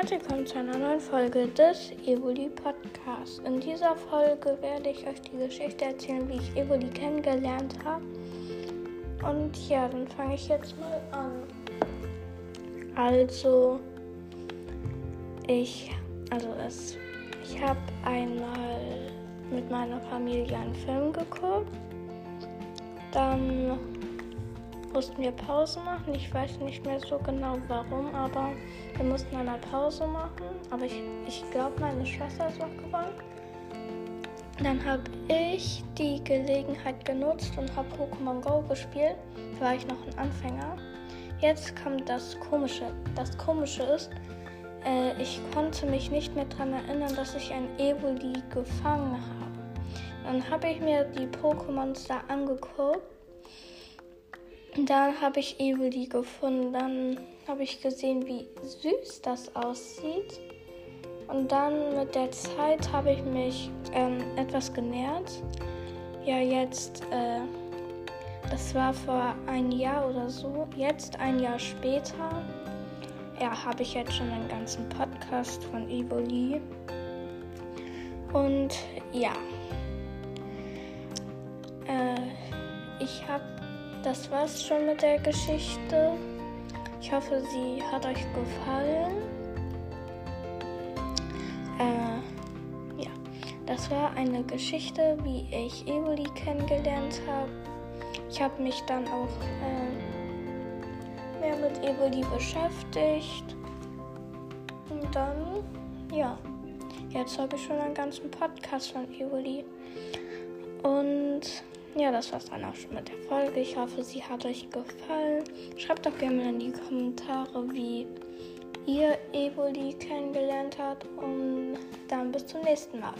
Herzlich willkommen zu einer neuen Folge des Evoli Podcasts. In dieser Folge werde ich euch die Geschichte erzählen, wie ich Evoli kennengelernt habe. Und ja, dann fange ich jetzt mal an. Also, ich, also es, ich habe einmal mit meiner Familie einen Film geguckt. Dann mussten wir Pause machen. Ich weiß nicht mehr so genau warum, aber wir mussten eine Pause machen. Aber ich, ich glaube, meine Schwester ist wach geworden. Dann habe ich die Gelegenheit genutzt und habe Pokémon Go gespielt. Da war ich noch ein Anfänger. Jetzt kommt das Komische. Das Komische ist, äh, ich konnte mich nicht mehr daran erinnern, dass ich ein Evoli gefangen habe. Dann habe ich mir die Pokémons da angeguckt dann habe ich Evoli gefunden. Dann habe ich gesehen, wie süß das aussieht. Und dann mit der Zeit habe ich mich ähm, etwas genährt. Ja, jetzt, äh, das war vor ein Jahr oder so. Jetzt, ein Jahr später, ja, habe ich jetzt schon einen ganzen Podcast von Evoli. Und ja, äh, ich habe das war's schon mit der Geschichte. Ich hoffe, sie hat euch gefallen. Äh, ja, das war eine Geschichte, wie ich Evoli kennengelernt habe. Ich habe mich dann auch äh, mehr mit Evoli beschäftigt. Und dann, ja, jetzt habe ich schon einen ganzen Podcast von Evoli. Und ja, das war's dann auch schon mit der Folge. Ich hoffe, sie hat euch gefallen. Schreibt doch gerne in die Kommentare, wie ihr Evoli kennengelernt habt. Und dann bis zum nächsten Mal.